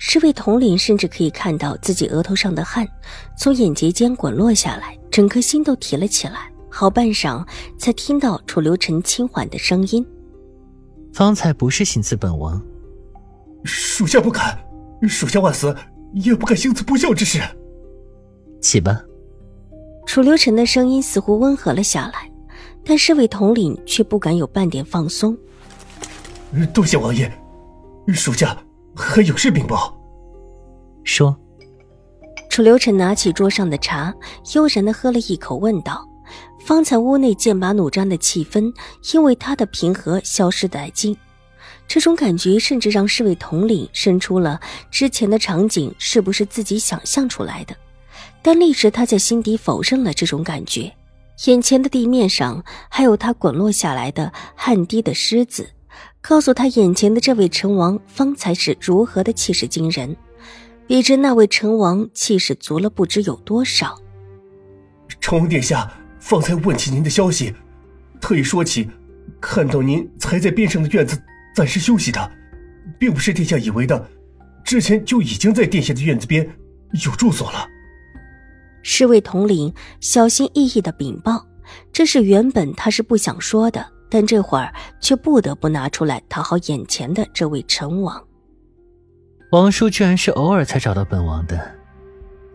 侍卫统领甚至可以看到自己额头上的汗从眼睫间滚落下来，整颗心都提了起来。好半晌，才听到楚留臣轻缓的声音：“方才不是行刺本王，属下不敢，属下万死也不敢行此不孝之事。”起吧。楚留臣的声音似乎温和了下来，但侍卫统领却不敢有半点放松。多谢王爷，属下。还有事禀报。说。楚留臣拿起桌上的茶，悠然的喝了一口，问道：“方才屋内剑拔弩张的气氛，因为他的平和消失殆尽。这种感觉甚至让侍卫统领生出了之前的场景是不是自己想象出来的？但立时他在心底否认了这种感觉。眼前的地面上还有他滚落下来的汗滴的虱子。”告诉他，眼前的这位成王方才是如何的气势惊人，比之那位成王气势足了不知有多少。成王殿下方才问起您的消息，特意说起看到您才在边上的院子暂时休息的，并不是殿下以为的，之前就已经在殿下的院子边有住所了。侍卫统领小心翼翼的禀报，这是原本他是不想说的。但这会儿却不得不拿出来讨好眼前的这位陈王。王叔居然是偶尔才找到本王的，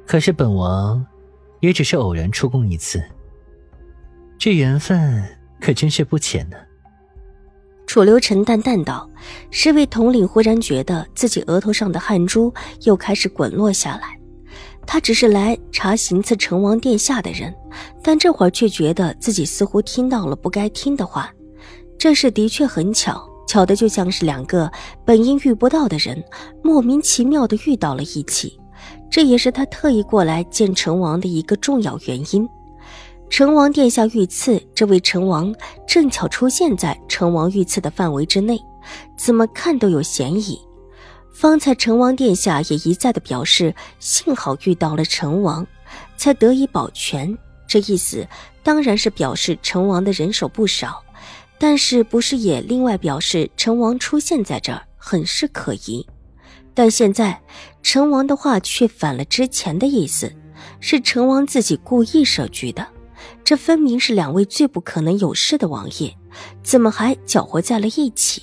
可是本王也只是偶然出宫一次，这缘分可真是不浅呢。楚留臣淡淡道：“侍卫统领忽然觉得自己额头上的汗珠又开始滚落下来。他只是来查行刺成王殿下的人，但这会儿却觉得自己似乎听到了不该听的话。”这事的确很巧，巧的就像是两个本应遇不到的人，莫名其妙的遇到了一起。这也是他特意过来见成王的一个重要原因。成王殿下遇刺，这位成王正巧出现在成王遇刺的范围之内，怎么看都有嫌疑。方才成王殿下也一再的表示，幸好遇到了成王，才得以保全。这意思当然是表示成王的人手不少。但是不是也另外表示成王出现在这儿很是可疑？但现在成王的话却反了之前的意思，是成王自己故意设局的。这分明是两位最不可能有事的王爷，怎么还搅和在了一起？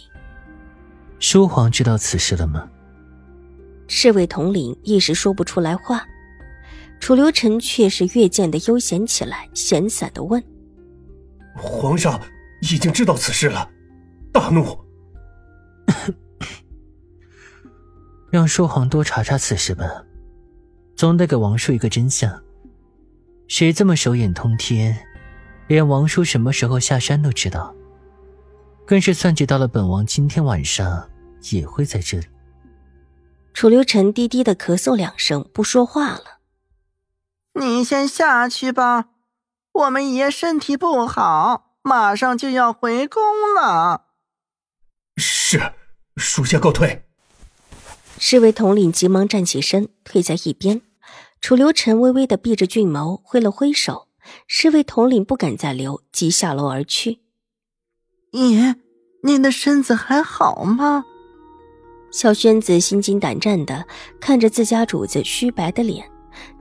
叔皇知道此事了吗？侍卫统领一时说不出来话，楚留臣却是越见的悠闲起来，闲散的问：“皇上。”已经知道此事了，大怒，让叔皇多查查此事吧，总得给王叔一个真相。谁这么手眼通天，连王叔什么时候下山都知道，更是算计到了本王今天晚上也会在这里。楚留臣低低的咳嗽两声，不说话了。你先下去吧，我们爷身体不好。马上就要回宫了。是，属下告退。侍卫统领急忙站起身，退在一边。楚留臣微微的闭着俊眸，挥了挥手。侍卫统领不敢再留，即下楼而去。爷，您的身子还好吗？小轩子心惊胆战的看着自家主子虚白的脸。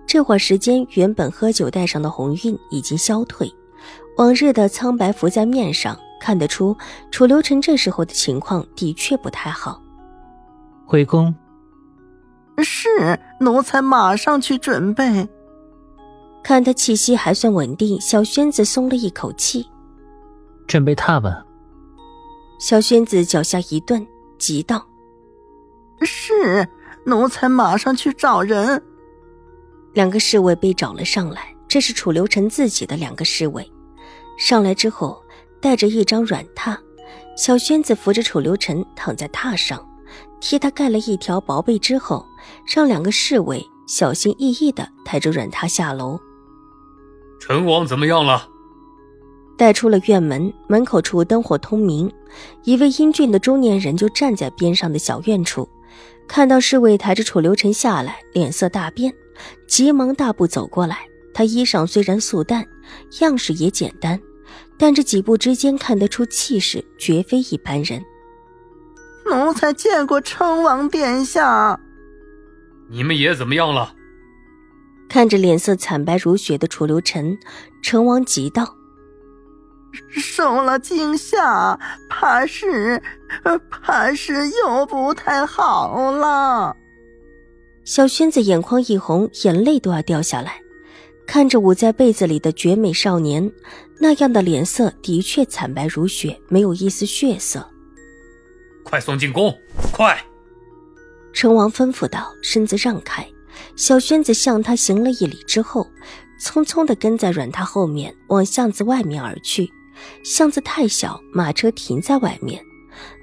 这会儿时间，原本喝酒带上的红晕已经消退。往日的苍白浮在面上，看得出楚留臣这时候的情况的确不太好。回宫。是，奴才马上去准备。看他气息还算稳定，小轩子松了一口气。准备踏吧。小轩子脚下一顿，急道：“是，奴才马上去找人。”两个侍卫被找了上来，这是楚留臣自己的两个侍卫。上来之后，带着一张软榻，小轩子扶着楚留臣躺在榻上，替他盖了一条薄被之后，让两个侍卫小心翼翼的抬着软榻下楼。陈王怎么样了？带出了院门，门口处灯火通明，一位英俊的中年人就站在边上的小院处，看到侍卫抬着楚留臣下来，脸色大变，急忙大步走过来。他衣裳虽然素淡，样式也简单，但这几步之间看得出气势绝非一般人。奴才见过称王殿下。你们爷怎么样了？看着脸色惨白如雪的楚留臣，成王急道：“受了惊吓，怕是，怕是又不太好了。”小轩子眼眶一红，眼泪都要掉下来。看着捂在被子里的绝美少年，那样的脸色的确惨白如雪，没有一丝血色。快送进宫，快！成王吩咐道，身子让开。小轩子向他行了一礼之后，匆匆的跟在软榻后面往巷子外面而去。巷子太小，马车停在外面。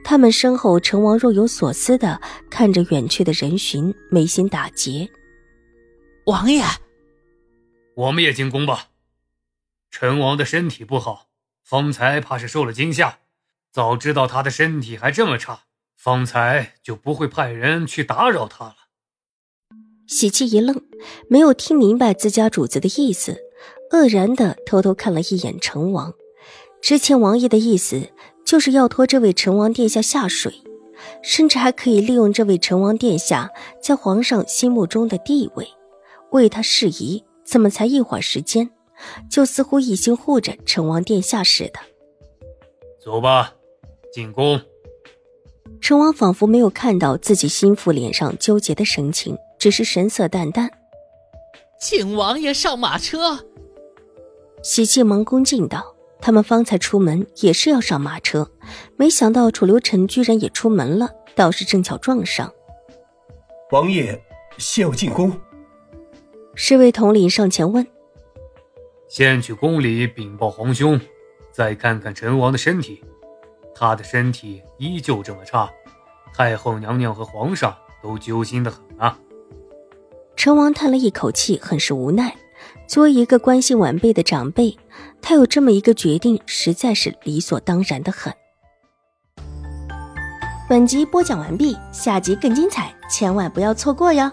他们身后，成王若有所思的看着远去的人群，眉心打结。王爷。我们也进宫吧。陈王的身体不好，方才怕是受了惊吓。早知道他的身体还这么差，方才就不会派人去打扰他了。喜气一愣，没有听明白自家主子的意思，愕然的偷偷看了一眼陈王。之前王爷的意思就是要拖这位陈王殿下下水，甚至还可以利用这位陈王殿下在皇上心目中的地位，为他事宜。怎么才一会儿时间，就似乎一心护着成王殿下似的？走吧，进宫。成王仿佛没有看到自己心腹脸上纠结的神情，只是神色淡淡。请王爷上马车。喜庆忙恭敬道：“他们方才出门也是要上马车，没想到楚留臣居然也出门了，倒是正巧撞上。”王爷，先要进宫。侍卫统领上前问：“先去宫里禀报皇兄，再看看陈王的身体。他的身体依旧这么差，太后娘娘和皇上都揪心的很啊。”陈王叹了一口气，很是无奈。作为一个关心晚辈的长辈，他有这么一个决定，实在是理所当然的很。本集播讲完毕，下集更精彩，千万不要错过哟！